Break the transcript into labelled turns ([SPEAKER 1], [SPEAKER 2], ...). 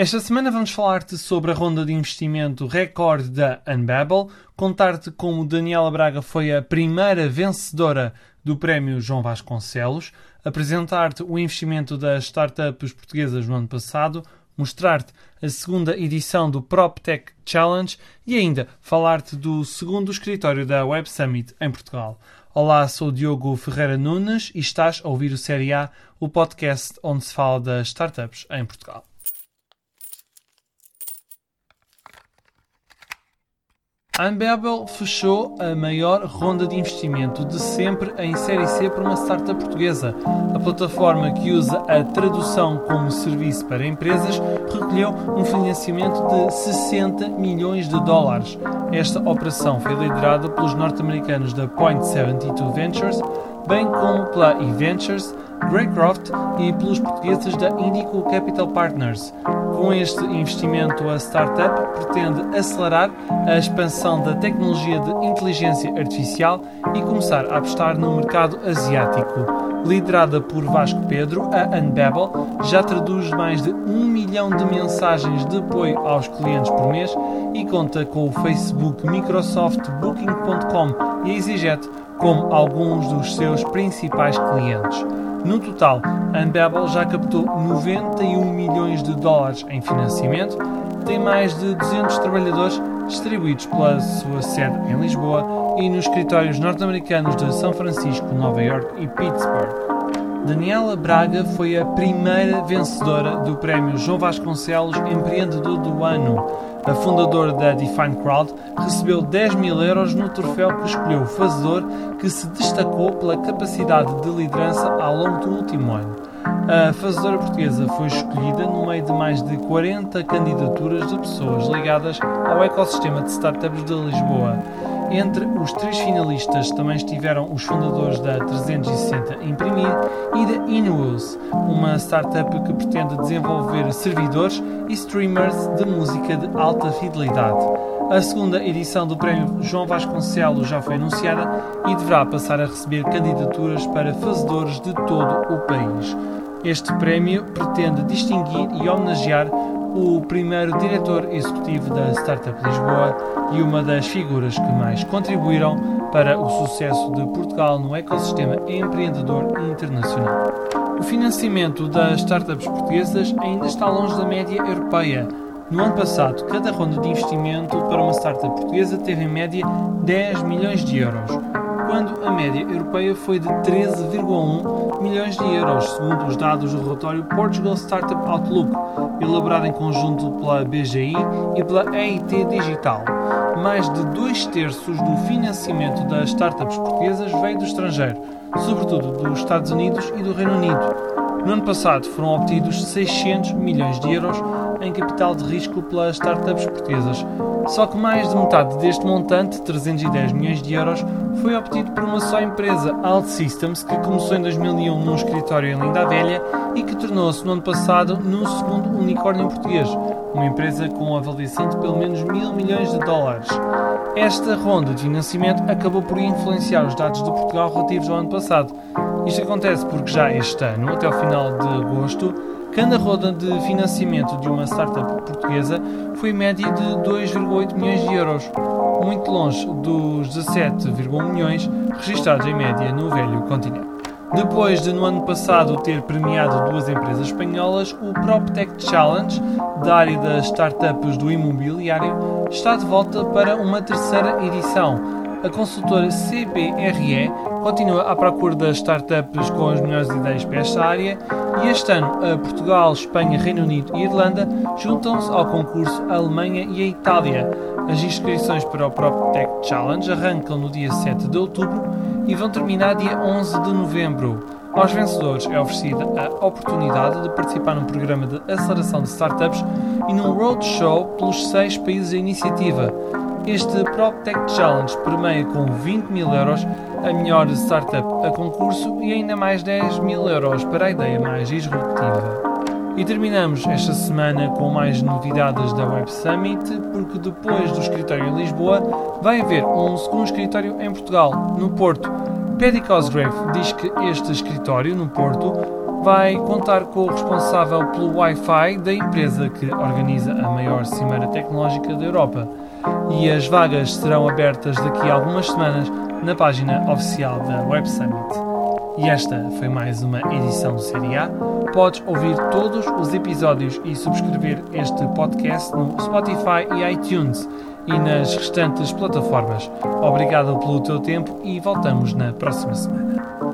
[SPEAKER 1] Esta semana vamos falar-te sobre a ronda de investimento recorde da Unbabel, contar-te como Daniela Braga foi a primeira vencedora do prémio João Vasconcelos, apresentar-te o investimento das startups portuguesas no ano passado, mostrar-te a segunda edição do PropTech Challenge e ainda falar-te do segundo escritório da Web Summit em Portugal. Olá, sou Diogo Ferreira Nunes e estás a ouvir o Série A, o podcast onde se fala das startups em Portugal. A Unbabel fechou a maior ronda de investimento de sempre em Série C para uma startup portuguesa. A plataforma que usa a tradução como serviço para empresas recolheu um financiamento de 60 milhões de dólares. Esta operação foi liderada pelos norte-americanos da Point 72 Ventures, bem como pela eVentures, Greycroft e pelos portugueses da Indico Capital Partners. Com este investimento, a startup pretende acelerar a expansão da tecnologia de inteligência artificial e começar a apostar no mercado asiático. Liderada por Vasco Pedro, a Unbabel já traduz mais de um milhão de mensagens de apoio aos clientes por mês e conta com o Facebook, Microsoft, Booking.com e EasyJet como alguns dos seus principais clientes. No total, a Unbabel já captou 91 milhões de dólares em financiamento, tem mais de 200 trabalhadores distribuídos pela sua sede em Lisboa e nos escritórios norte-americanos de São Francisco, Nova York e Pittsburgh. Daniela Braga foi a primeira vencedora do prémio João Vasconcelos Empreendedor do Ano. A fundadora da Define Crowd recebeu 10 mil euros no troféu que escolheu o fazedor que se destacou pela capacidade de liderança ao longo do último ano. A fazedora portuguesa foi escolhida no meio de mais de 40 candidaturas de pessoas ligadas ao ecossistema de startups de Lisboa. Entre os três finalistas também estiveram os fundadores da 360 Imprimir e da Inus, uma startup que pretende desenvolver servidores e streamers de música de alta fidelidade. A segunda edição do Prémio João Vasconcelos já foi anunciada e deverá passar a receber candidaturas para fazedores de todo o país. Este prémio pretende distinguir e homenagear o primeiro diretor executivo da Startup Lisboa e uma das figuras que mais contribuíram para o sucesso de Portugal no ecossistema empreendedor internacional. O financiamento das startups portuguesas ainda está longe da média europeia. No ano passado, cada ronda de investimento para uma startup portuguesa teve em média 10 milhões de euros, quando a média europeia foi de 13,1 milhões de euros, segundo os dados do relatório Portugal Startup Outlook, elaborado em conjunto pela BGI e pela EIT Digital. Mais de dois terços do financiamento das startups portuguesas veio do estrangeiro, sobretudo dos Estados Unidos e do Reino Unido. No ano passado foram obtidos 600 milhões de euros em capital de risco pelas startups portuguesas. Só que mais de metade deste montante, 310 milhões de euros, foi obtido por uma só empresa, Alt Systems, que começou em 2001 num escritório em Linda Velha e que tornou-se no ano passado no segundo unicórnio português, uma empresa com avaliação de pelo menos mil milhões de dólares. Esta ronda de financiamento acabou por influenciar os dados de Portugal relativos ao ano passado. Isto acontece porque já este ano, até ao final de agosto, cada ronda de financiamento de uma startup portuguesa foi média de 2,8 milhões de euros, muito longe dos 17,1 milhões registrados em média no velho continente. Depois de no ano passado ter premiado duas empresas espanholas, o PropTech Challenge, da área das startups do imobiliário, está de volta para uma terceira edição, a consultora CBRE continua à procura das startups com as melhores ideias para esta área e este ano a Portugal, Espanha, Reino Unido e Irlanda juntam-se ao concurso a Alemanha e a Itália. As inscrições para o PropTech Challenge arrancam no dia 7 de outubro e vão terminar dia 11 de novembro. Aos vencedores é oferecida a oportunidade de participar num programa de aceleração de startups e num roadshow pelos seis países da iniciativa. Este PropTech Challenge permeia com 20 mil euros a melhor startup a concurso e ainda mais 10 mil euros para a ideia mais disruptiva. E terminamos esta semana com mais novidades da Web Summit, porque depois do escritório em Lisboa vai haver um segundo escritório em Portugal, no Porto. Paddy Cosgrave diz que este escritório no Porto vai contar com o responsável pelo Wi-Fi da empresa que organiza a maior cimeira tecnológica da Europa. E as vagas serão abertas daqui a algumas semanas na página oficial da Web Summit. E esta foi mais uma edição do Série A. Podes ouvir todos os episódios e subscrever este podcast no Spotify e iTunes e nas restantes plataformas. Obrigado pelo teu tempo e voltamos na próxima semana.